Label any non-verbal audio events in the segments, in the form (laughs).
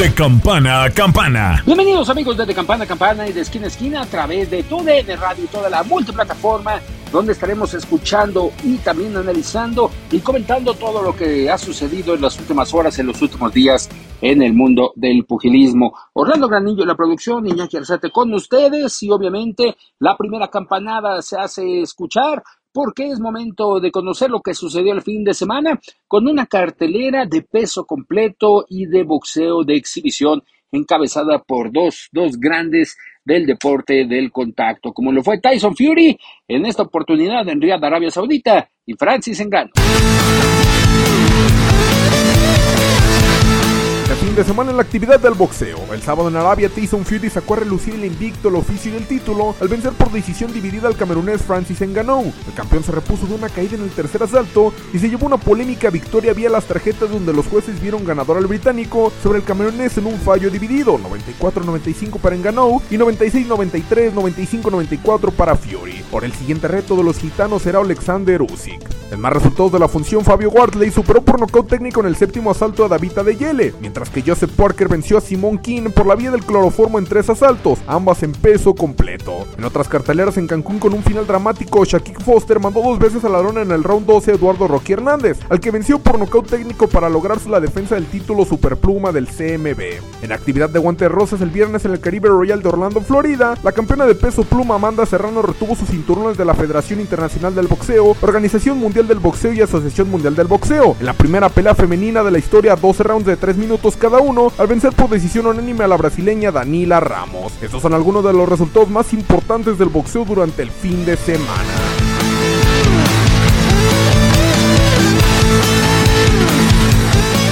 De campana a campana. Bienvenidos amigos de, de Campana a Campana y de Esquina a Esquina a través de de Radio y toda la multiplataforma donde estaremos escuchando y también analizando y comentando todo lo que ha sucedido en las últimas horas, en los últimos días en el mundo del pugilismo. Orlando Granillo la producción, Iñaki Arzate con ustedes y obviamente la primera campanada se hace escuchar porque es momento de conocer lo que sucedió el fin de semana con una cartelera de peso completo y de boxeo de exhibición encabezada por dos, dos grandes del deporte del contacto, como lo fue Tyson Fury en esta oportunidad en Riyadh, Arabia Saudita, y Francis Ngannou. El fin de semana en la actividad del boxeo. El sábado en Arabia, Tyson Fury sacó a relucir el invicto, el oficio y el título al vencer por decisión dividida al camerunés Francis Ngannou. El campeón se repuso de una caída en el tercer asalto y se llevó una polémica victoria vía las tarjetas donde los jueces vieron ganador al británico sobre el camerunés en un fallo dividido, 94-95 para Ngannou y 96-93, 95-94 para Fury. Por el siguiente reto de los gitanos será Alexander Usyk. En más resultados de la función, Fabio Wardley superó por nocaut técnico en el séptimo asalto a Davita de Yele, mientras que Joseph Parker venció a Simon King por la vía del cloroformo en tres asaltos, ambas en peso completo. En otras carteleras en Cancún con un final dramático, Shaquille Foster mandó dos veces a la lona en el round 12 a Eduardo Rocky Hernández, al que venció por nocaut técnico para lograr la defensa del título superpluma del CMB. En actividad de guantes rosas el viernes en el Caribe Royal de Orlando, Florida, la campeona de peso pluma Amanda Serrano retuvo sus cinturones de la Federación Internacional del Boxeo, Organización Mundial del Boxeo y Asociación Mundial del Boxeo. En la primera pelea femenina de la historia, 12 rounds de 3 minutos cada uno, al vencer por decisión unánime a la brasileña Danila Ramos. Estos son algunos de los resultados más importantes del boxeo durante el fin de semana.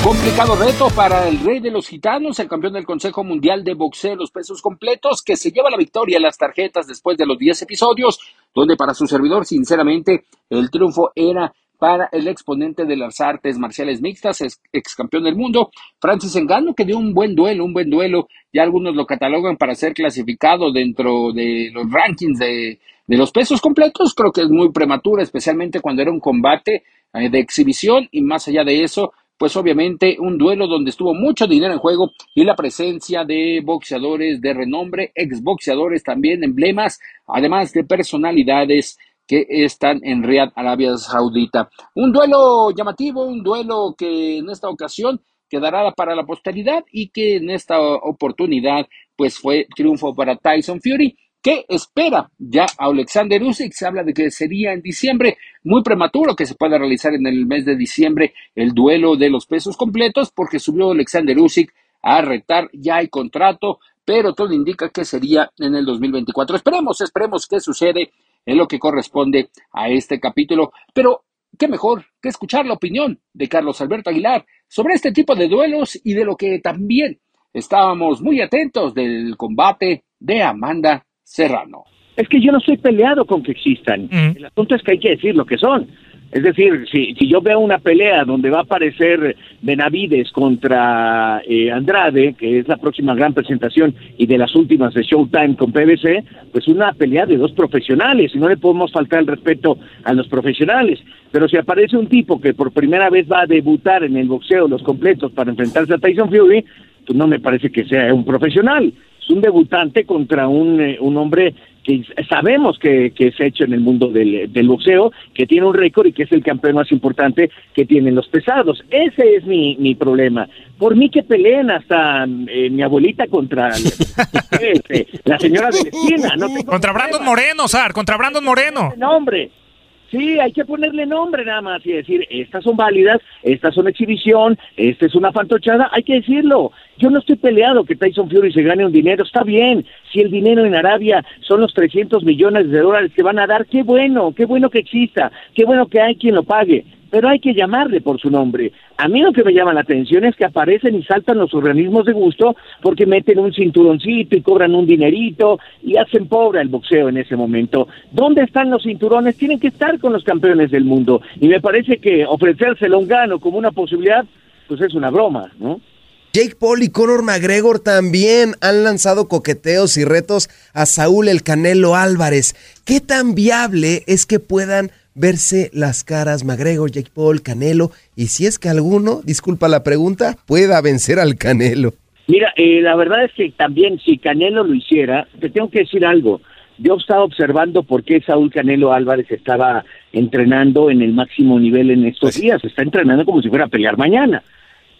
Complicado reto para el rey de los gitanos, el campeón del Consejo Mundial de Boxeo, los pesos completos, que se lleva la victoria en las tarjetas después de los 10 episodios, donde para su servidor, sinceramente, el triunfo era para el exponente de las artes marciales mixtas, ex campeón del mundo, Francis Engano, que dio un buen duelo, un buen duelo, ya algunos lo catalogan para ser clasificado dentro de los rankings de, de los pesos completos, creo que es muy prematuro, especialmente cuando era un combate eh, de exhibición. Y más allá de eso, pues obviamente un duelo donde estuvo mucho dinero en juego y la presencia de boxeadores de renombre, exboxeadores también, emblemas, además de personalidades que están en Riyadh, Arabia Saudita. Un duelo llamativo, un duelo que en esta ocasión quedará para la posteridad y que en esta oportunidad pues fue triunfo para Tyson Fury. ¿Qué espera ya a Alexander Usyk? Se habla de que sería en diciembre, muy prematuro que se pueda realizar en el mes de diciembre el duelo de los pesos completos, porque subió Alexander Usyk a retar, ya hay contrato, pero todo indica que sería en el 2024. Esperemos, esperemos qué sucede en lo que corresponde a este capítulo, pero qué mejor que escuchar la opinión de Carlos Alberto Aguilar sobre este tipo de duelos y de lo que también estábamos muy atentos del combate de Amanda Serrano. Es que yo no estoy peleado con que existan. El asunto es que hay que decir lo que son. Es decir, si, si yo veo una pelea donde va a aparecer Benavides contra eh, Andrade, que es la próxima gran presentación y de las últimas de Showtime con PBC, pues una pelea de dos profesionales y no le podemos faltar el respeto a los profesionales. Pero si aparece un tipo que por primera vez va a debutar en el boxeo los completos para enfrentarse a Tyson Fury, pues no me parece que sea un profesional. Un debutante contra un, eh, un hombre que sabemos que, que es hecho en el mundo del, del boxeo, que tiene un récord y que es el campeón más importante que tienen los pesados. Ese es mi, mi problema. Por mí que peleen hasta eh, mi abuelita contra (laughs) este, la señora de la esquina. No Contra Brandon. Moreno, Sar, contra Brandon Moreno. No, hombre. Sí, hay que ponerle nombre nada más y decir, estas son válidas, estas son exhibición, esta es una fantochada, hay que decirlo. Yo no estoy peleado que Tyson Fury se gane un dinero, está bien. Si el dinero en Arabia son los 300 millones de dólares que van a dar, qué bueno, qué bueno que exista, qué bueno que hay quien lo pague pero hay que llamarle por su nombre. A mí lo que me llama la atención es que aparecen y saltan los organismos de gusto porque meten un cinturoncito y cobran un dinerito y hacen pobre el boxeo en ese momento. ¿Dónde están los cinturones? Tienen que estar con los campeones del mundo. Y me parece que ofrecérselo a un gano como una posibilidad, pues es una broma, ¿no? Jake Paul y Conor McGregor también han lanzado coqueteos y retos a Saúl el Canelo Álvarez. ¿Qué tan viable es que puedan verse las caras McGregor, Jake Paul, Canelo, y si es que alguno, disculpa la pregunta, pueda vencer al Canelo. Mira, eh, la verdad es que también si Canelo lo hiciera, te tengo que decir algo. Yo estaba observando por qué Saúl Canelo Álvarez estaba entrenando en el máximo nivel en estos días. Está entrenando como si fuera a pelear mañana.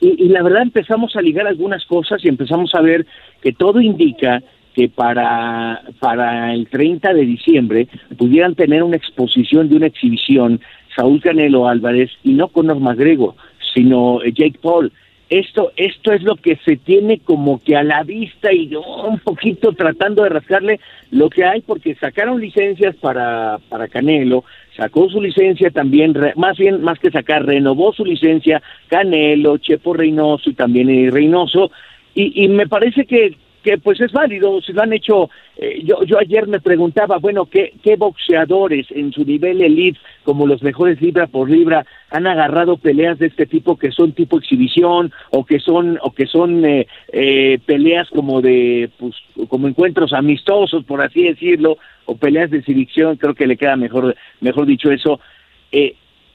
Y, y la verdad empezamos a ligar algunas cosas y empezamos a ver que todo indica que para, para el 30 de diciembre pudieran tener una exposición de una exhibición Saúl Canelo Álvarez y no Conor McGregor, sino eh, Jake Paul. Esto, esto es lo que se tiene como que a la vista y un poquito tratando de rascarle lo que hay porque sacaron licencias para, para Canelo, sacó su licencia también, más bien, más que sacar, renovó su licencia Canelo, Chepo Reynoso y también Reynoso, y, y me parece que que pues es válido, si lo han hecho, eh, yo, yo ayer me preguntaba, bueno, ¿qué, ¿qué boxeadores en su nivel elite, como los mejores libra por libra, han agarrado peleas de este tipo que son tipo exhibición o que son, o que son eh, eh, peleas como de, pues, como encuentros amistosos, por así decirlo, o peleas de exhibición, creo que le queda mejor, mejor dicho eso,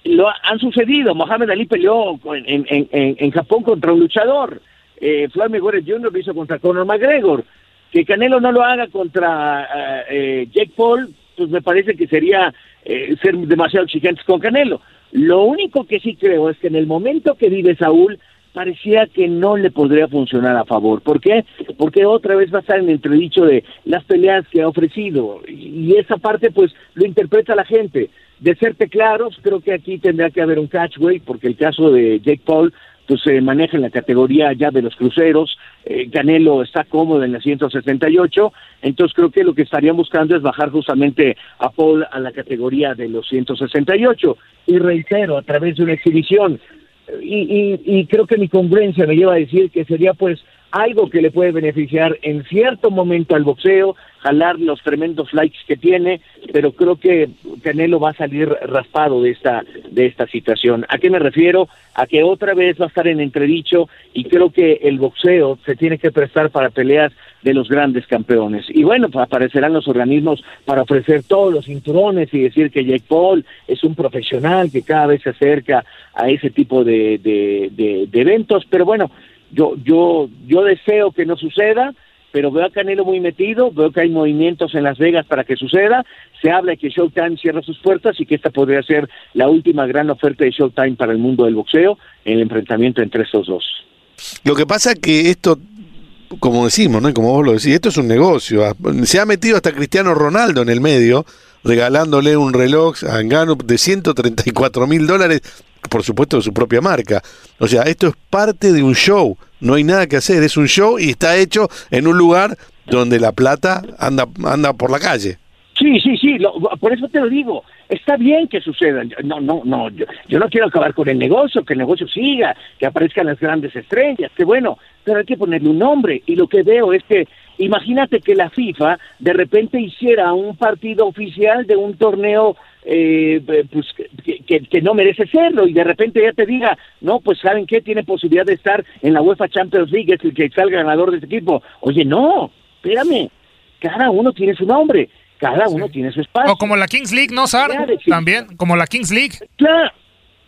lo han sucedido, Mohamed Ali peleó en, en, en Japón contra un luchador, eh, Floyd Mayweather Jr. lo hizo contra Conor McGregor. Que Canelo no lo haga contra eh, eh, Jake Paul, pues me parece que sería eh, ser demasiado exigentes con Canelo. Lo único que sí creo es que en el momento que vive Saúl, parecía que no le podría funcionar a favor. ¿Por qué? Porque otra vez va a estar en el entredicho de las peleas que ha ofrecido. Y esa parte, pues, lo interpreta la gente. De serte claros, creo que aquí tendrá que haber un catchway, porque el caso de Jake Paul pues se maneja en la categoría ya de los cruceros, eh, Canelo está cómodo en la 178, entonces creo que lo que estarían buscando es bajar justamente a Paul a la categoría de los 168, y reitero, a través de una exhibición, y, y creo que mi congruencia me lleva a decir que sería pues algo que le puede beneficiar en cierto momento al boxeo, jalar los tremendos likes que tiene, pero creo que Canelo va a salir raspado de esta de esta situación. ¿A qué me refiero? A que otra vez va a estar en entredicho y creo que el boxeo se tiene que prestar para peleas de los grandes campeones. Y bueno, pues aparecerán los organismos para ofrecer todos los cinturones y decir que Jake Paul es un profesional que cada vez se acerca a ese tipo de, de, eventos, pero bueno, yo, yo, yo deseo que no suceda, pero veo a Canelo muy metido, veo que hay movimientos en Las Vegas para que suceda, se habla de que Showtime cierra sus puertas y que esta podría ser la última gran oferta de Showtime para el mundo del boxeo en el enfrentamiento entre estos dos. Lo que pasa es que esto, como decimos, ¿no? como vos lo decís, esto es un negocio. Se ha metido hasta Cristiano Ronaldo en el medio, regalándole un reloj a Engano de 134 mil dólares por supuesto, de su propia marca. O sea, esto es parte de un show, no hay nada que hacer, es un show y está hecho en un lugar donde la plata anda, anda por la calle. Sí, sí, sí, por eso te lo digo, está bien que suceda, no, no, no, yo, yo, no quiero acabar con el negocio, que el negocio siga, que aparezcan las grandes estrellas, que bueno, pero hay que ponerle un nombre, y lo que veo es que, imagínate que la FIFA de repente hiciera un partido oficial de un torneo eh, pues que, que, no merece serlo y de repente ya te diga, no, pues saben qué, tiene posibilidad de estar en la UEFA Champions League, es el que salga ganador de este equipo. Oye, no, espérame, cada uno tiene su nombre, cada uno tiene su espacio. O como la Kings League, ¿no, Sar? También, como la Kings League. Claro,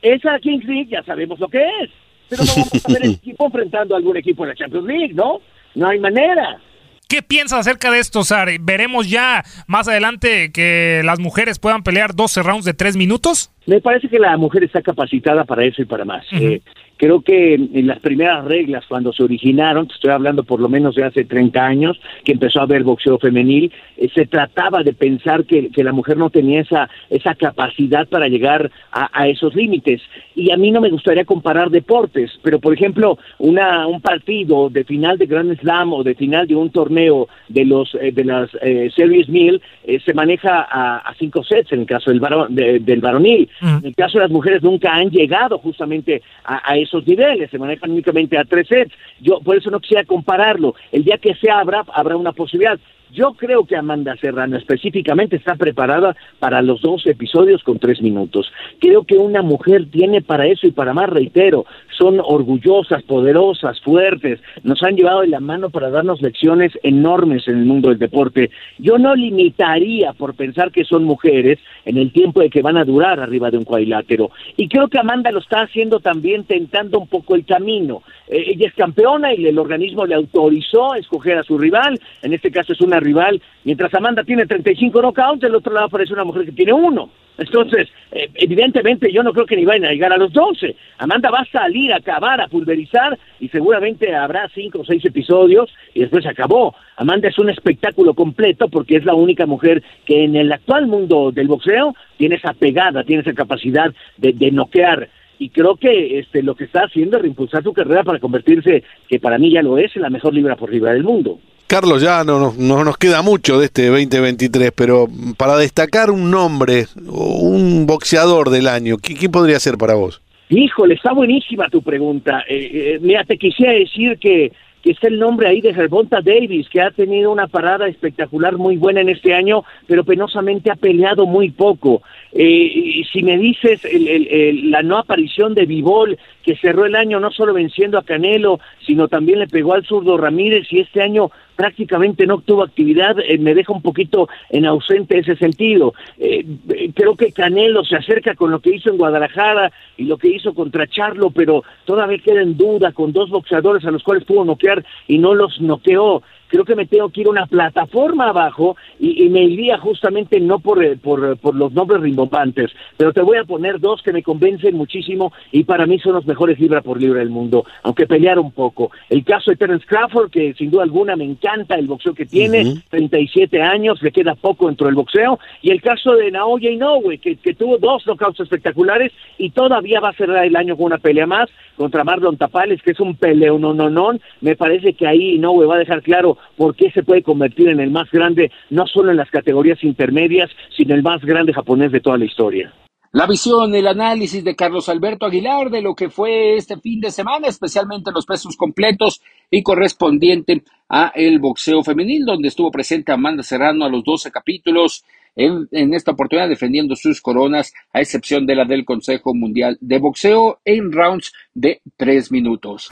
esa Kings League ya sabemos lo que es, pero no vamos a ver el (laughs) equipo enfrentando a algún equipo en la Champions League, ¿no? No hay manera. ¿Qué piensas acerca de esto, Sari? ¿Veremos ya más adelante que las mujeres puedan pelear 12 rounds de 3 minutos? Me parece que la mujer está capacitada para eso y para más. uh -huh. eh, Creo que en las primeras reglas, cuando se originaron, estoy hablando por lo menos de hace 30 años, que empezó a haber boxeo femenil, eh, se trataba de pensar que, que, la mujer no tenía esa, esa capacidad para llegar a, a, esos límites. Y a mí no me gustaría comparar deportes, pero por ejemplo, una, un partido de final de Grand Slam o de final de un torneo de, los, eh, de las eh, Series 1000 eh, se maneja a, a, cinco sets en el caso del, varón, de, del varonil. Mm. En el caso de las mujeres nunca han llegado justamente a, a esos niveles, se manejan únicamente a tres sets. Yo por eso no quisiera compararlo. El día que sea habrá, habrá una posibilidad. Yo creo que Amanda Serrano específicamente está preparada para los dos episodios con tres minutos. Creo que una mujer tiene para eso y para más, reitero, son orgullosas, poderosas, fuertes, nos han llevado de la mano para darnos lecciones enormes en el mundo del deporte. Yo no limitaría por pensar que son mujeres en el tiempo de que van a durar arriba de un cuadrilátero. Y creo que Amanda lo está haciendo también tentando un poco el camino. Eh, ella es campeona y el organismo le autorizó a escoger a su rival, en este caso es una rival, mientras Amanda tiene 35 knockouts, del otro lado aparece una mujer que tiene uno. Entonces, eh, evidentemente yo no creo que ni vayan a llegar a los 12. Amanda va a salir a acabar, a pulverizar y seguramente habrá cinco o seis episodios y después se acabó. Amanda es un espectáculo completo porque es la única mujer que en el actual mundo del boxeo tiene esa pegada, tiene esa capacidad de, de noquear y creo que este lo que está haciendo es reimpulsar su carrera para convertirse, que para mí ya lo es, en la mejor libra por libra del mundo. Carlos, ya no, no, no, nos queda mucho de este 2023, pero para destacar un nombre, un boxeador del año, ¿quién, quién podría ser para vos? Híjole, está buenísima tu pregunta. Eh, eh, mira, te quisiera decir que, que está el nombre ahí de Gervonta Davis, que ha tenido una parada espectacular muy buena en este año, pero penosamente ha peleado muy poco. Eh, si me dices el, el, la no aparición de Vivol, que cerró el año no solo venciendo a Canelo, sino también le pegó al zurdo Ramírez y este año prácticamente no tuvo actividad, eh, me deja un poquito en ausente ese sentido. Eh, creo que Canelo se acerca con lo que hizo en Guadalajara y lo que hizo contra Charlo, pero todavía queda en duda con dos boxeadores a los cuales pudo noquear y no los noqueó creo que me tengo que ir a una plataforma abajo y, y me iría justamente no por, por, por, los nombres rimbombantes, pero te voy a poner dos que me convencen muchísimo y para mí son los mejores libra por libra del mundo, aunque pelearon un poco. El caso de Terence Crawford, que sin duda alguna me encanta el boxeo que tiene, uh -huh. 37 años, le queda poco dentro del boxeo, y el caso de Naoya Inoue, que, que tuvo dos knockouts espectaculares y todavía va a cerrar el año con una pelea más contra Marlon Tapales, que es un peleo no no no me parece que ahí Inoue va a dejar claro por qué se puede convertir en el más grande, no solo en las categorías intermedias, sino el más grande japonés de toda la historia. La visión, el análisis de Carlos Alberto Aguilar de lo que fue este fin de semana, especialmente los pesos completos y correspondiente a el boxeo femenil, donde estuvo presente Amanda Serrano a los 12 capítulos, en, en, esta oportunidad defendiendo sus coronas, a excepción de la del Consejo Mundial de Boxeo, en rounds de tres minutos.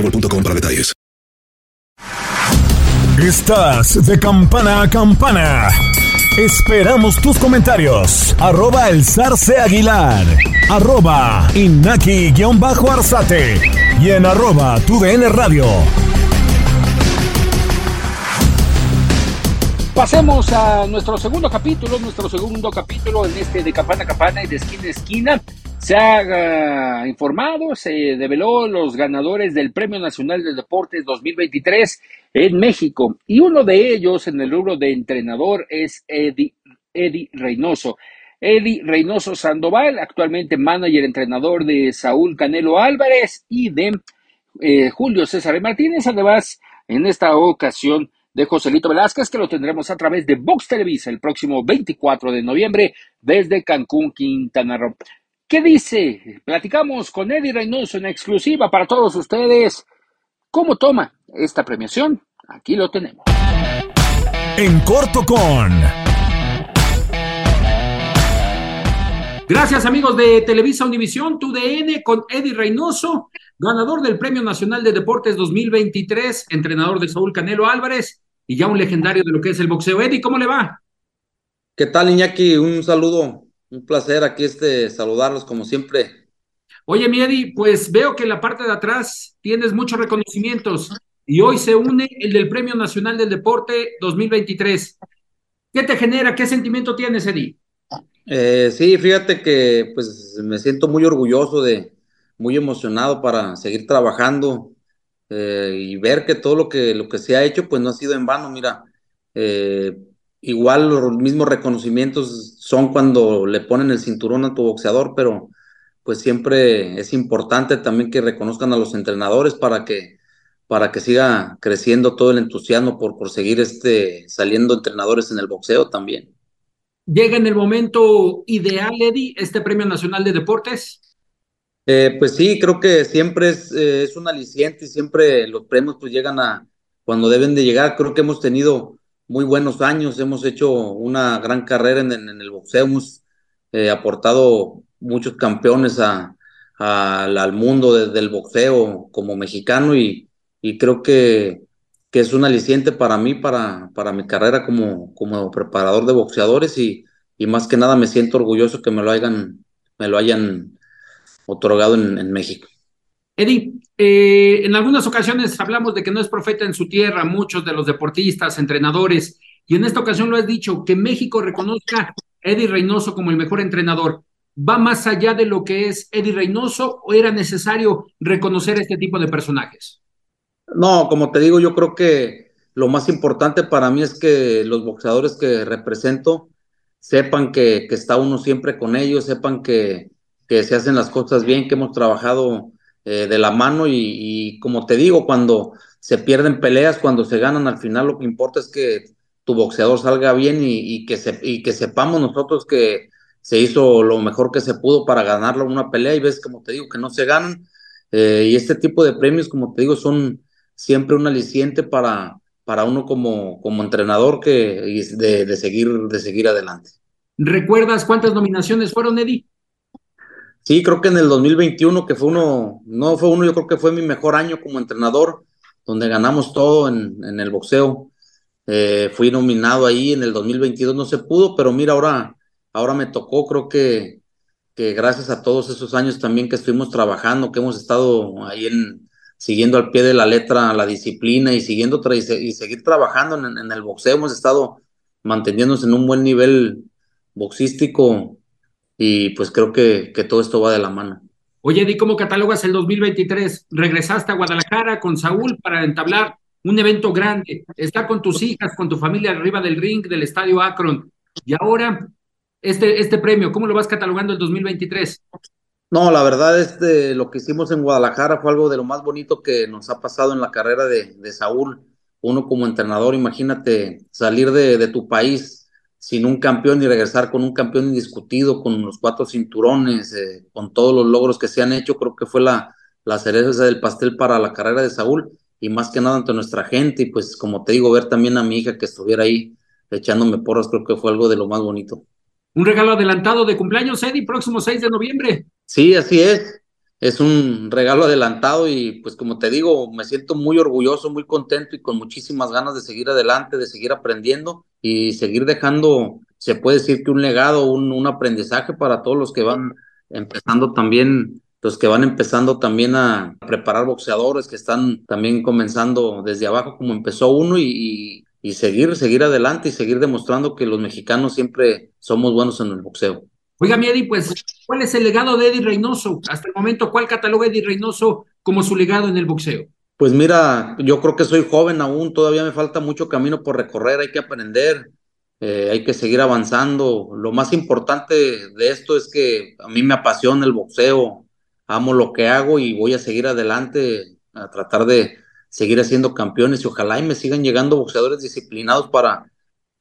boostmobile.com para detalles. Estás de campana a campana. Esperamos tus comentarios. Arroba el zarce aguilar. Arroba inaki-arzate. Y en arroba tu radio. Pasemos a nuestro segundo capítulo, nuestro segundo capítulo en este de campana a campana y de esquina a esquina. Se ha informado, se develó los ganadores del Premio Nacional de Deportes 2023 en México y uno de ellos en el rubro de entrenador es Eddie, Eddie Reynoso. Eddie Reynoso Sandoval, actualmente manager entrenador de Saúl Canelo Álvarez y de eh, Julio César Martínez, además en esta ocasión de Joselito Velázquez, que lo tendremos a través de Vox Televisa el próximo 24 de noviembre desde Cancún, Quintana Roo. ¿Qué dice? Platicamos con Eddie Reynoso en exclusiva para todos ustedes. ¿Cómo toma esta premiación? Aquí lo tenemos. En corto con... Gracias amigos de Televisa Univisión, TUDN con Eddie Reynoso, ganador del Premio Nacional de Deportes 2023, entrenador de Saúl Canelo Álvarez y ya un legendario de lo que es el boxeo. Eddie, ¿cómo le va? ¿Qué tal, Iñaki? Un saludo un placer aquí este saludarlos como siempre. Oye, Miedi, pues veo que en la parte de atrás tienes muchos reconocimientos y hoy se une el del Premio Nacional del Deporte 2023. ¿Qué te genera? ¿Qué sentimiento tienes, Eddie? Eh, sí, fíjate que pues me siento muy orgulloso de, muy emocionado para seguir trabajando eh, y ver que todo lo que, lo que se ha hecho pues no ha sido en vano. Mira, eh, igual los mismos reconocimientos son cuando le ponen el cinturón a tu boxeador, pero pues siempre es importante también que reconozcan a los entrenadores para que para que siga creciendo todo el entusiasmo por, por seguir este, saliendo entrenadores en el boxeo también. ¿Llega en el momento ideal, Eddie, este Premio Nacional de Deportes? Eh, pues sí, creo que siempre es, eh, es un aliciente y siempre los premios pues llegan a cuando deben de llegar. Creo que hemos tenido muy buenos años, hemos hecho una gran carrera en, el boxeo, hemos eh, aportado muchos campeones a, al mundo del boxeo como mexicano y, creo que, es un aliciente para mí, para, mi carrera como, preparador de boxeadores y, más que nada me siento orgulloso que me lo hayan, me lo hayan otorgado en México. Eddie, eh, en algunas ocasiones hablamos de que no es profeta en su tierra, muchos de los deportistas, entrenadores, y en esta ocasión lo has dicho, que México reconozca a Eddie Reynoso como el mejor entrenador. ¿Va más allá de lo que es Eddie Reynoso o era necesario reconocer este tipo de personajes? No, como te digo, yo creo que lo más importante para mí es que los boxeadores que represento sepan que, está uno siempre con ellos, sepan que, que se hacen las cosas bien, que hemos trabajado eh, de la mano y, como te digo, cuando se pierden peleas, cuando se ganan, al final lo que importa es que tu boxeador salga bien y, que, se, y que sepamos nosotros que se hizo lo mejor que se pudo para ganarlo una pelea y ves, como te digo, que no se ganan. Eh, y este tipo de premios, como te digo, son siempre un aliciente para, para uno como, como entrenador que, de, de, seguir, de seguir adelante. ¿Recuerdas cuántas nominaciones fueron, Eddie? Sí, creo que en el 2021, que fue uno, no fue uno, yo creo que fue mi mejor año como entrenador, donde ganamos todo en, en el boxeo. Eh, fui nominado ahí en el 2022, no se pudo, pero mira, ahora, ahora me tocó, creo que, que gracias a todos esos años también que estuvimos trabajando, que hemos estado ahí en, siguiendo al pie de la letra la disciplina y siguiendo y, y, seguir trabajando en, en, el boxeo, hemos estado manteniéndonos en un buen nivel boxístico y pues creo que, que todo esto va de la mano. Oye, Eddie, ¿cómo catalogas el 2023? Regresaste a Guadalajara con Saúl para entablar un evento grande, estar con tus hijas, con tu familia arriba del ring del Estadio Akron. Y ahora, este, este premio, ¿cómo lo vas catalogando el 2023? No, la verdad, este, lo que hicimos en Guadalajara fue algo de lo más bonito que nos ha pasado en la carrera de, de Saúl. Uno como entrenador, imagínate salir de, de, tu país sin un campeón y regresar con un campeón indiscutido, con los cuatro cinturones, eh, con todos los logros que se han hecho, creo que fue la, la cereza del pastel para la carrera de Saúl y más que nada ante nuestra gente y pues como te digo, ver también a mi hija que estuviera ahí echándome porras, creo que fue algo de lo más bonito. Un regalo adelantado de cumpleaños, Eddie, próximo 6 de noviembre. Sí, así es. Es un regalo adelantado y pues como te digo, me siento muy orgulloso, muy contento y con muchísimas ganas de seguir adelante, de seguir aprendiendo y seguir dejando, se puede decir que un legado, un, un aprendizaje para todos los que van empezando también, los que van empezando también a preparar boxeadores, que están también comenzando desde abajo como empezó uno y, y, seguir, seguir adelante y seguir demostrando que los mexicanos siempre somos buenos en el boxeo. Oiga, mi Eddie, pues, ¿cuál es el legado de Eddie Reynoso? Hasta el momento, ¿cuál cataloga Eddie Reynoso como su legado en el boxeo? Pues mira, yo creo que soy joven aún, todavía me falta mucho camino por recorrer, hay que aprender, eh, hay que seguir avanzando. Lo más importante de esto es que a mí me apasiona el boxeo, amo lo que hago y voy a seguir adelante a tratar de seguir haciendo campeones y ojalá y me sigan llegando boxeadores disciplinados para,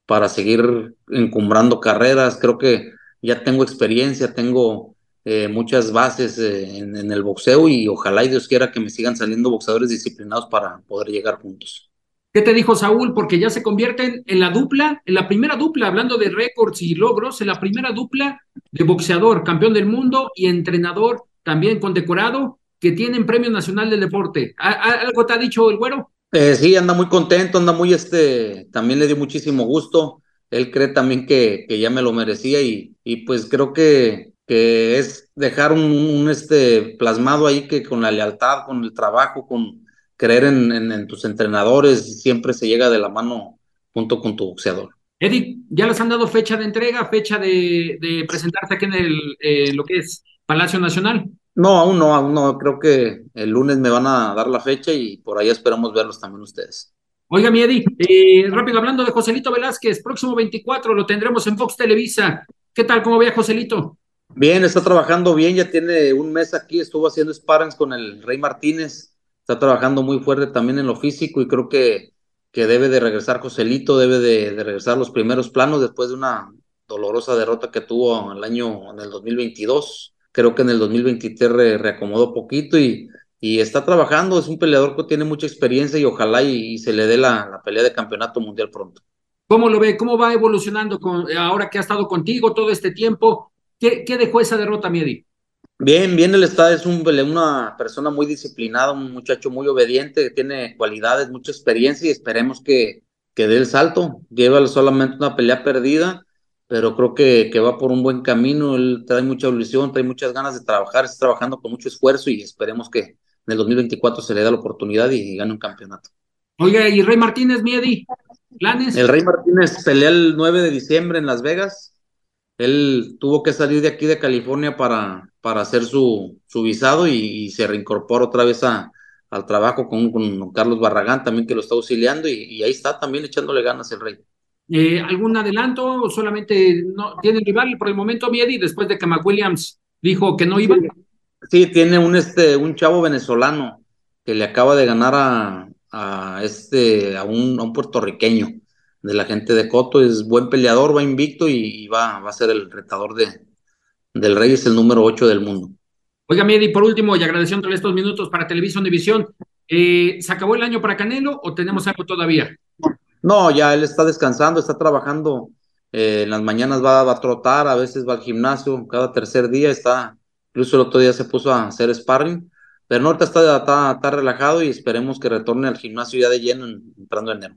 para seguir encumbrando carreras. Creo que ya tengo experiencia, tengo eh, muchas bases eh, en, en, el boxeo y ojalá y Dios quiera que me sigan saliendo boxeadores disciplinados para poder llegar juntos. ¿Qué te dijo Saúl? Porque ya se convierten en la dupla, en la primera dupla, hablando de récords y logros, en la primera dupla de boxeador, campeón del mundo y entrenador también condecorado, que tienen Premio Nacional del Deporte. ¿Algo te ha dicho el güero? Eh, sí, anda muy contento, anda muy, este, también le dio muchísimo gusto él cree también que, que ya me lo merecía y, y pues creo que, que es dejar un, un, este plasmado ahí que con la lealtad, con el trabajo, con creer en, en, en, tus entrenadores, siempre se llega de la mano junto con tu boxeador. Eddie, ¿ya les han dado fecha de entrega, fecha de, de presentarse aquí en el, eh, lo que es Palacio Nacional? No, aún no, aún no. Creo que el lunes me van a dar la fecha y por ahí esperamos verlos también ustedes. Oiga, mi Eddie, eh, rápido hablando de Joselito Velázquez, próximo 24 lo tendremos en Fox Televisa. ¿Qué tal? ¿Cómo ve Joselito? Bien, está trabajando bien, ya tiene un mes aquí, estuvo haciendo sparrings con el Rey Martínez, está trabajando muy fuerte también en lo físico y creo que, que debe de regresar Joselito, debe de, de regresar a los primeros planos después de una dolorosa derrota que tuvo el año, en el 2022. Creo que en el 2023 re, reacomodó poquito y y está trabajando, es un peleador que tiene mucha experiencia y ojalá y, y se le dé la, la, pelea de campeonato mundial pronto. ¿Cómo lo ve? ¿Cómo va evolucionando con, ahora que ha estado contigo todo este tiempo? ¿Qué, qué dejó esa derrota, Miedi? Bien, bien, él está, es un, una persona muy disciplinada, un muchacho muy obediente, que tiene cualidades, mucha experiencia y esperemos que, que dé el salto. Lleva solamente una pelea perdida, pero creo que, que va por un buen camino, él trae mucha ilusión, trae muchas ganas de trabajar, está trabajando con mucho esfuerzo y esperemos que, en el 2024 se le da la oportunidad y gane un campeonato. Oiga, ¿y Rey Martínez, Miedi? ¿Planes? El Rey Martínez pelea el 9 de diciembre en Las Vegas. Él tuvo que salir de aquí de California para, para hacer su, su visado y, y, se reincorpora otra vez a, al trabajo con, con, Carlos Barragán también que lo está auxiliando y, y ahí está también echándole ganas el Rey. Eh, ¿Algún adelanto solamente no tiene rival por el momento Miedi después de que McWilliams dijo que no iba? Sí. Sí, tiene un este un chavo venezolano que le acaba de ganar a, a este a un, a un, puertorriqueño de la gente de Coto, es buen peleador, va invicto y, y va, va, a ser el retador de del Rey, es el número 8 del mundo. Oiga, Miedi, por último, y agradeciéndole estos minutos para Televisión División, eh, ¿se acabó el año para Canelo o tenemos algo todavía? No, ya él está descansando, está trabajando, eh, en las mañanas va, va a trotar, a veces va al gimnasio, cada tercer día está Incluso el otro día se puso a hacer sparring, pero no, ahorita está, está, está relajado y esperemos que retorne al gimnasio ya de lleno entrando en enero.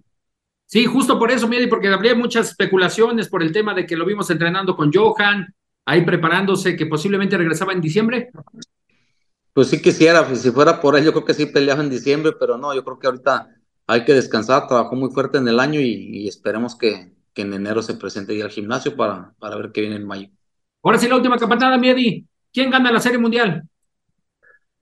Sí, justo por eso, Miedi, porque habría muchas especulaciones por el tema de que lo vimos entrenando con Johan, ahí preparándose, que posiblemente regresaba en diciembre. Pues sí quisiera, si fuera por él, yo creo que sí peleaba en diciembre, pero no, yo creo que ahorita hay que descansar, trabajó muy fuerte en el año y, y esperemos que, que, en enero se presente ya al gimnasio para, para ver qué viene en mayo. Ahora sí, la última campanada, Miedi. ¿Quién gana la Serie Mundial?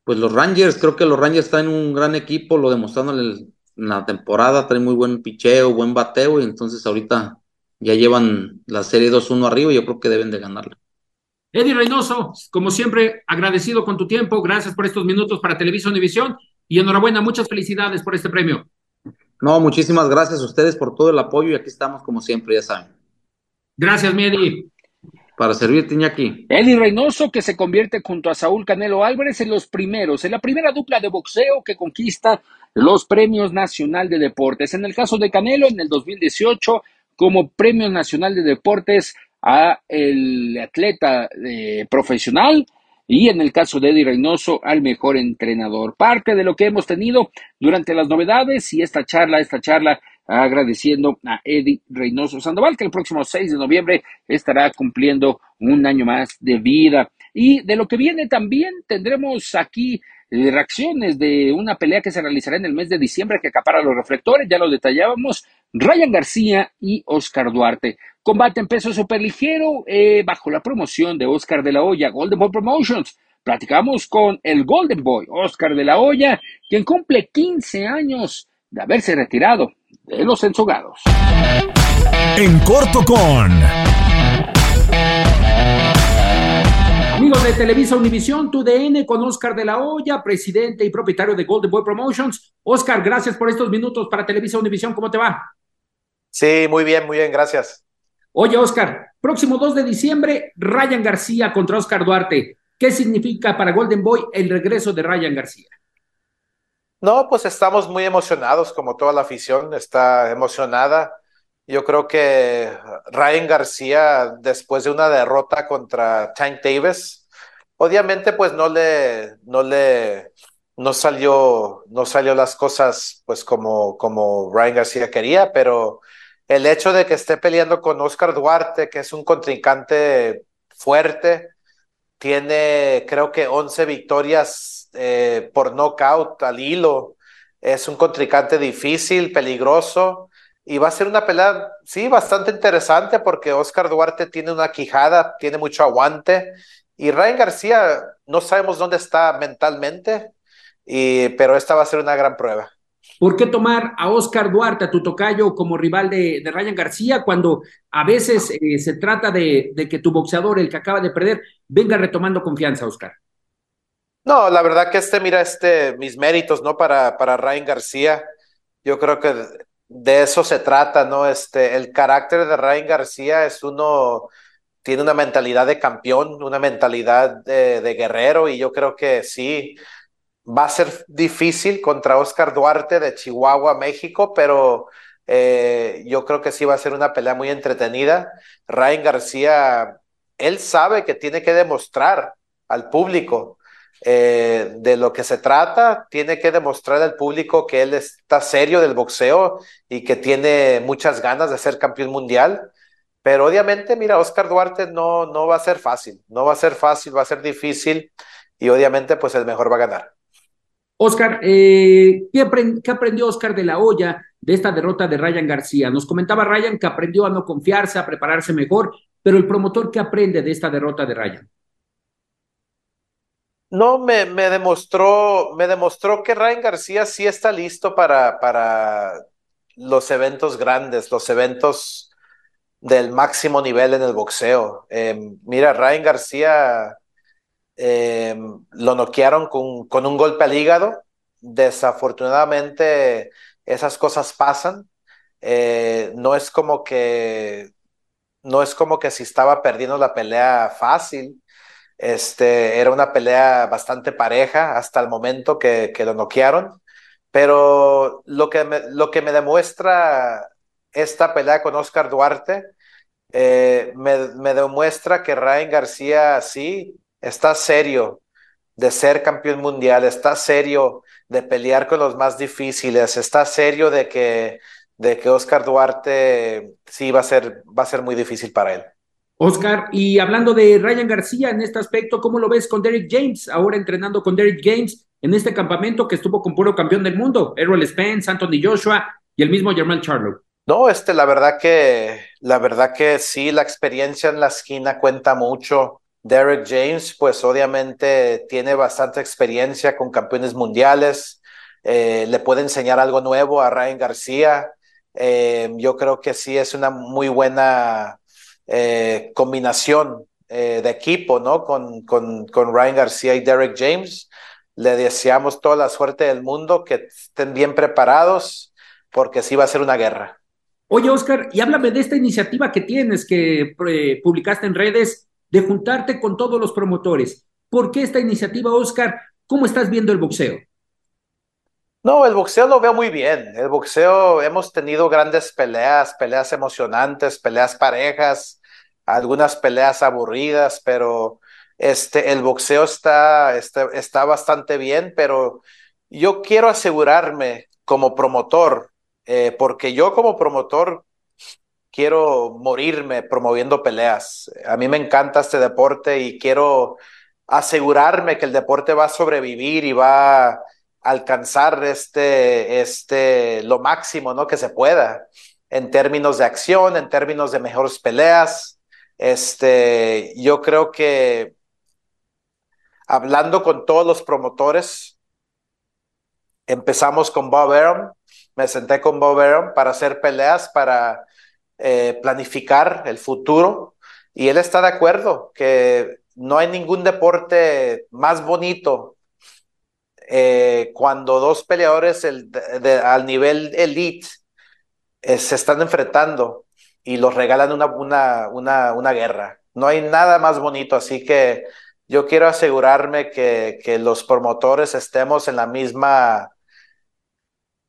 Pues los Rangers, creo que los Rangers están en un gran equipo, lo demostraron en, la temporada, traen muy buen picheo, buen bateo, y entonces ahorita ya llevan la Serie 2-1 arriba y yo creo que deben de ganarla. Eddie Reynoso, como siempre, agradecido con tu tiempo. Gracias por estos minutos para Televisa Univisión y enhorabuena, muchas felicidades por este premio. No, muchísimas gracias a ustedes por todo el apoyo y aquí estamos como siempre, ya saben. Gracias, mi Eddie. Para servirte, Iñaki. Eddie Reynoso, que se convierte junto a Saúl Canelo Álvarez en los primeros, en la primera dupla de boxeo que conquista los premios Nacional de Deportes. En el caso de Canelo, en el 2018, como Premio Nacional de Deportes a el atleta eh, profesional y en el caso de Eddie Reynoso al mejor entrenador. Parte de lo que hemos tenido durante las novedades y esta charla, esta charla agradeciendo a Eddie Reynoso Sandoval, que el próximo 6 de noviembre estará cumpliendo un año más de vida. Y de lo que viene también tendremos aquí reacciones de una pelea que se realizará en el mes de diciembre que acapara los reflectores, ya lo detallábamos, Ryan García y Oscar Duarte. Combate en peso superligero eh, bajo la promoción de Oscar de la Hoya, Golden Boy Promotions. Platicamos con el Golden Boy, Oscar de la Hoya, quien cumple 15 años de haberse retirado de los ensogados. En corto con... Amigos de Televisa Univisión, TUDN con Oscar de la Hoya, presidente y propietario de Golden Boy Promotions. Oscar, gracias por estos minutos para Televisa Univisión. ¿Cómo te va? Sí, muy bien, muy bien, gracias. Oye, Oscar, próximo 2 de diciembre, Ryan García contra Oscar Duarte. ¿Qué significa para Golden Boy el regreso de Ryan García? No, pues estamos muy emocionados, como toda la afición está emocionada. Yo creo que Ryan García, después de una derrota contra Tank Davis, obviamente pues no le, no le, no salió, no salió las cosas pues como, como Ryan García quería, pero el hecho de que esté peleando con Oscar Duarte, que es un contrincante fuerte, tiene creo que 11 victorias eh, por knockout al hilo, es un contrincante difícil, peligroso y va a ser una pelea, sí, bastante interesante porque Oscar Duarte tiene una quijada, tiene mucho aguante y Ryan García no sabemos dónde está mentalmente, y, pero esta va a ser una gran prueba. ¿Por qué tomar a Oscar Duarte, a tu tocayo, como rival de, Ryan García, cuando a veces eh, se trata de, de, que tu boxeador, el que acaba de perder, venga retomando confianza, Oscar? No, la verdad que este, mira, este, mis méritos, ¿no? Para, para Ryan García. Yo creo que de eso se trata, ¿no? Este, el carácter de Ryan García es uno, tiene una mentalidad de campeón, una mentalidad de, guerrero, y yo creo que sí, va a ser difícil contra Oscar Duarte de Chihuahua, México, pero eh, yo creo que sí va a ser una pelea muy entretenida. Ryan García, él sabe que tiene que demostrar al público eh, de lo que se trata, tiene que demostrar al público que él está serio del boxeo y que tiene muchas ganas de ser campeón mundial. Pero obviamente, mira, Oscar Duarte no, no va a ser fácil, no va a ser fácil, va a ser difícil y obviamente pues el mejor va a ganar. Oscar, eh, ¿qué, ¿qué, aprendió Oscar de la olla de esta derrota de Ryan García? Nos comentaba Ryan que aprendió a no confiarse, a prepararse mejor, pero el promotor, ¿qué aprende de esta derrota de Ryan? No, me, me, demostró, me demostró que Ryan García sí está listo para, para los eventos grandes, los eventos del máximo nivel en el boxeo. Em, mira, Ryan García em, lo noquearon con, con, un golpe al hígado. Desafortunadamente, esas cosas pasan. Eh, no es como que no es como que si estaba perdiendo la pelea fácil este, era una pelea bastante pareja hasta el momento que, lo noquearon, pero lo que, lo que me demuestra esta pelea con Oscar Duarte, eh, me, demuestra que Ryan García sí está serio de ser campeón mundial, está serio de pelear con los más difíciles, está serio de que, de que Oscar Duarte sí va a ser, va a ser muy difícil para él. Oscar, y hablando de Ryan García en este aspecto, ¿cómo lo ves con Derek James? Ahora entrenando con Derek James en este campamento que estuvo con puro campeón del mundo, Errol Spence, Anthony Joshua y el mismo Germán Charlo. No, este, la verdad que, la verdad que sí, la experiencia en la esquina cuenta mucho. Derek James, pues obviamente tiene bastante experiencia con campeones mundiales, eh, le puede enseñar algo nuevo a Ryan García. Eh, yo creo que sí es una muy buena eh, combinación de equipo, ¿no? Con, con, con Ryan García y Derek James. Le deseamos toda la suerte del mundo, que estén bien preparados, porque sí va a ser una guerra. Oye, Oscar, y háblame de esta iniciativa que tienes, que eh, publicaste en redes, de juntarte con todos los promotores. ¿Por qué esta iniciativa, Oscar? ¿Cómo estás viendo el boxeo? No, el boxeo lo veo muy bien. El boxeo, hemos tenido grandes peleas, peleas emocionantes, peleas parejas, algunas peleas aburridas, pero este, el boxeo está, está, está bastante bien, pero yo quiero asegurarme como promotor, eh, porque yo como promotor quiero morirme promoviendo peleas. A mí me encanta este deporte y quiero asegurarme que el deporte va a sobrevivir y va a alcanzar este, este, lo máximo, ¿no? Que se pueda en términos de acción, en términos de mejores peleas. Este, yo creo que hablando con todos los promotores, empezamos con Bob Arum, me senté con Bob Arum para hacer peleas, para eh, planificar el futuro, y él está de acuerdo que no hay ningún deporte más bonito eh, cuando dos peleadores al nivel elite eh, se están enfrentando y los regalan una, una, una, una guerra. No hay nada más bonito, así que yo quiero asegurarme que, que los promotores estemos en la misma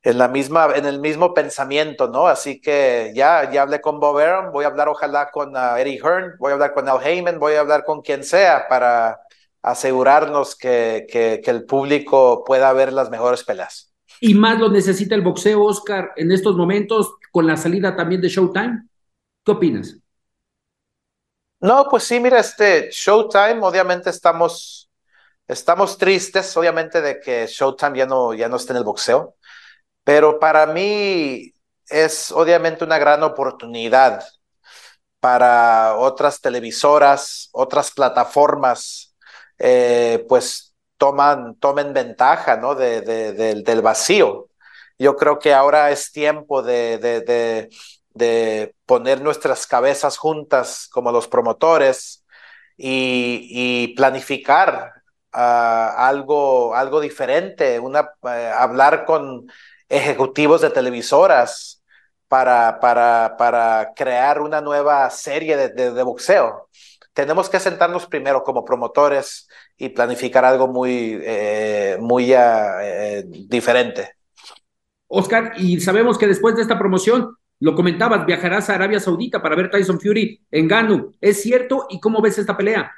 en la misma, en el mismo pensamiento, ¿no? Así que ya, ya hablé con Bob Arum, voy a hablar ojalá con uh, Eddie Hearn, voy a hablar con Al Heyman, voy a hablar con quien sea para asegurarnos que, que, que el público pueda ver las mejores peleas. ¿Y más lo necesita el boxeo, Oscar, en estos momentos, con la salida también de Showtime? ¿Qué opinas? No, pues sí, mira, este Showtime, obviamente estamos, estamos tristes, obviamente, de que Showtime ya no, ya no esté en el boxeo, pero para mí es obviamente una gran oportunidad para otras televisoras, otras plataformas, eh, pues toman, tomen ventaja ¿no? de, de, del vacío. Yo creo que ahora es tiempo de, poner nuestras cabezas juntas como los promotores y, planificar uh, algo, algo diferente, uh, hablar con ejecutivos de televisoras para, para, para crear una nueva serie de, de, de boxeo. Tenemos que sentarnos primero como promotores y planificar algo muy, eh, muy uh, diferente. Oscar, y sabemos que después de esta promoción, lo comentabas, viajarás a Arabia Saudita para ver Tyson Fury en Ganu. ¿Es cierto? ¿Y cómo ves esta pelea?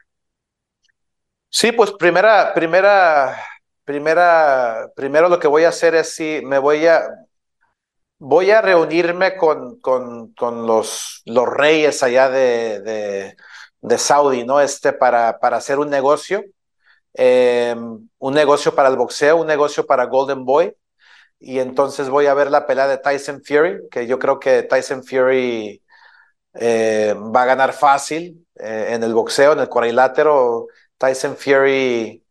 Sí, pues primera, primera, primera, primero lo que voy a hacer es si me voy a, voy a reunirme con, con, con los, los reyes allá de, de, Saudi, ¿no? Este, para, para hacer un negocio, eh, un negocio para el boxeo, un negocio para Golden Boy y entonces voy a ver la pelea de Tyson Fury, que yo creo que Tyson Fury eh, va a ganar fácil eh, en el boxeo, en el cuadrilátero. Tyson Fury,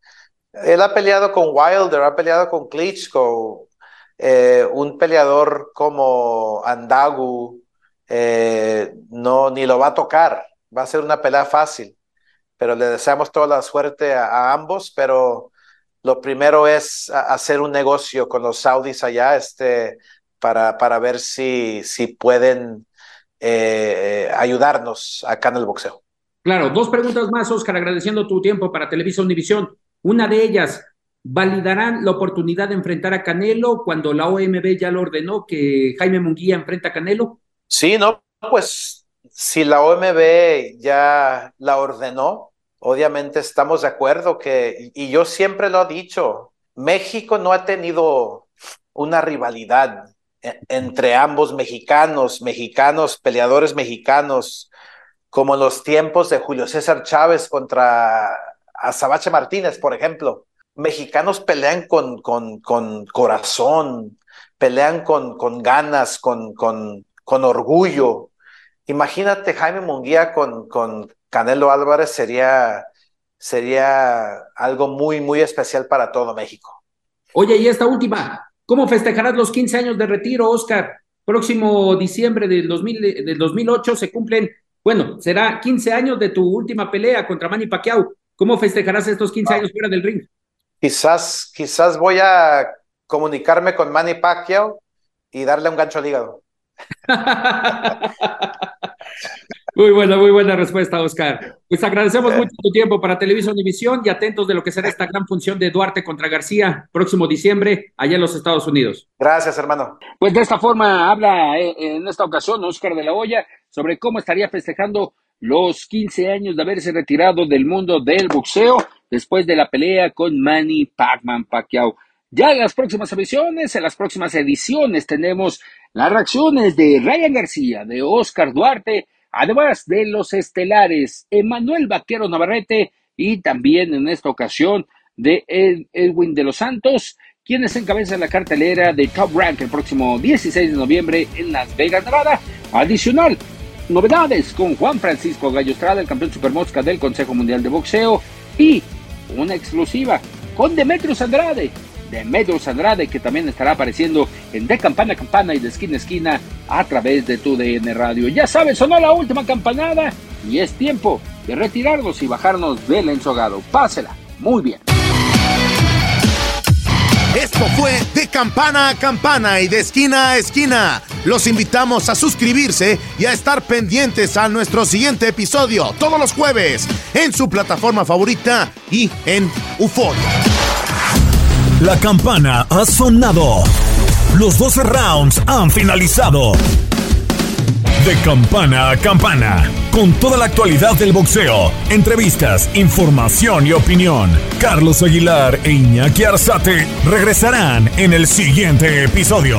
él ha peleado con Wilder, ha peleado con Klitschko, eh, un peleador como Andagu, eh, no, ni lo va a tocar, va a ser una pelea fácil, pero le deseamos toda la suerte a, ambos, pero lo primero es hacer un negocio con los saudis allá, este, para, para ver si, si pueden eh, ayudarnos acá en el boxeo. Claro, dos preguntas más, Oscar, agradeciendo tu tiempo para Televisión División. Una de ellas, ¿validarán la oportunidad de enfrentar a Canelo cuando la OMB ya lo ordenó que Jaime Munguía enfrenta a Canelo? Sí, no, pues si la OMB ya la ordenó, obviamente estamos de acuerdo que, y yo siempre lo he dicho, México no ha tenido una rivalidad e, entre ambos mexicanos, mexicanos, peleadores mexicanos, como en los tiempos de Julio César Chávez contra Azabache Martínez, por ejemplo. Mexicanos pelean con, con, con corazón, pelean con, con ganas, con, con, con orgullo. Imagínate Jaime Munguía con, con Canelo Álvarez sería, sería algo muy, muy especial para todo México. Oye, y esta última, ¿cómo festejarás los 15 años de retiro, Oscar? Próximo diciembre del, 2000, del 2008 se cumplen Bueno, será 15 años de tu última pelea contra Manny Pacquiao. ¿Cómo festejarás estos 15 años fuera del ring? Quizás, quizás voy a comunicarme con Manny Pacquiao y darle un gancho al hígado. (laughs) Muy buena, muy buena respuesta, Oscar. Pues agradecemos mucho tu tiempo para Televisión Univisión y atentos de lo que será esta gran función de Duarte contra García, próximo diciembre, allá en los Estados Unidos. Gracias, hermano. Pues de esta forma habla eh, en esta ocasión Oscar de la Hoya sobre cómo estaría festejando los 15 años de haberse retirado del mundo del boxeo después de la pelea con Manny Pacman Pacquiao. Ya en las próximas ediciones, en las próximas ediciones tenemos las reacciones de Ryan García, de Oscar Duarte, además de los estelares Emanuel Vaquero Navarrete y también en esta ocasión de Edwin de los Santos, quienes encabezan la cartelera de Top Rank el próximo 16 de noviembre en Las Vegas, Nevada. Adicional, novedades con Juan Francisco Gallo Estrada, el campeón supermosca del Consejo Mundial de Boxeo, y una exclusiva con Demetrius Andrade, Demetrius Andrade, que también estará apareciendo en De Campana a Campana y de Esquina a Esquina a través de tu DN Radio. Ya sabes, sonó la última campanada y es tiempo de retirarnos y bajarnos del ensogado. Pásela, muy bien. Esto fue De Campana a Campana y de Esquina a Esquina. Los invitamos a suscribirse y a estar pendientes a nuestro siguiente episodio todos los jueves en su plataforma favorita y en UFO. La campana ha sonado. Los 12 rounds han finalizado. De campana a campana, con toda la actualidad del boxeo, entrevistas, información y opinión. Carlos Aguilar e Iñaki Arzate regresarán en el siguiente episodio.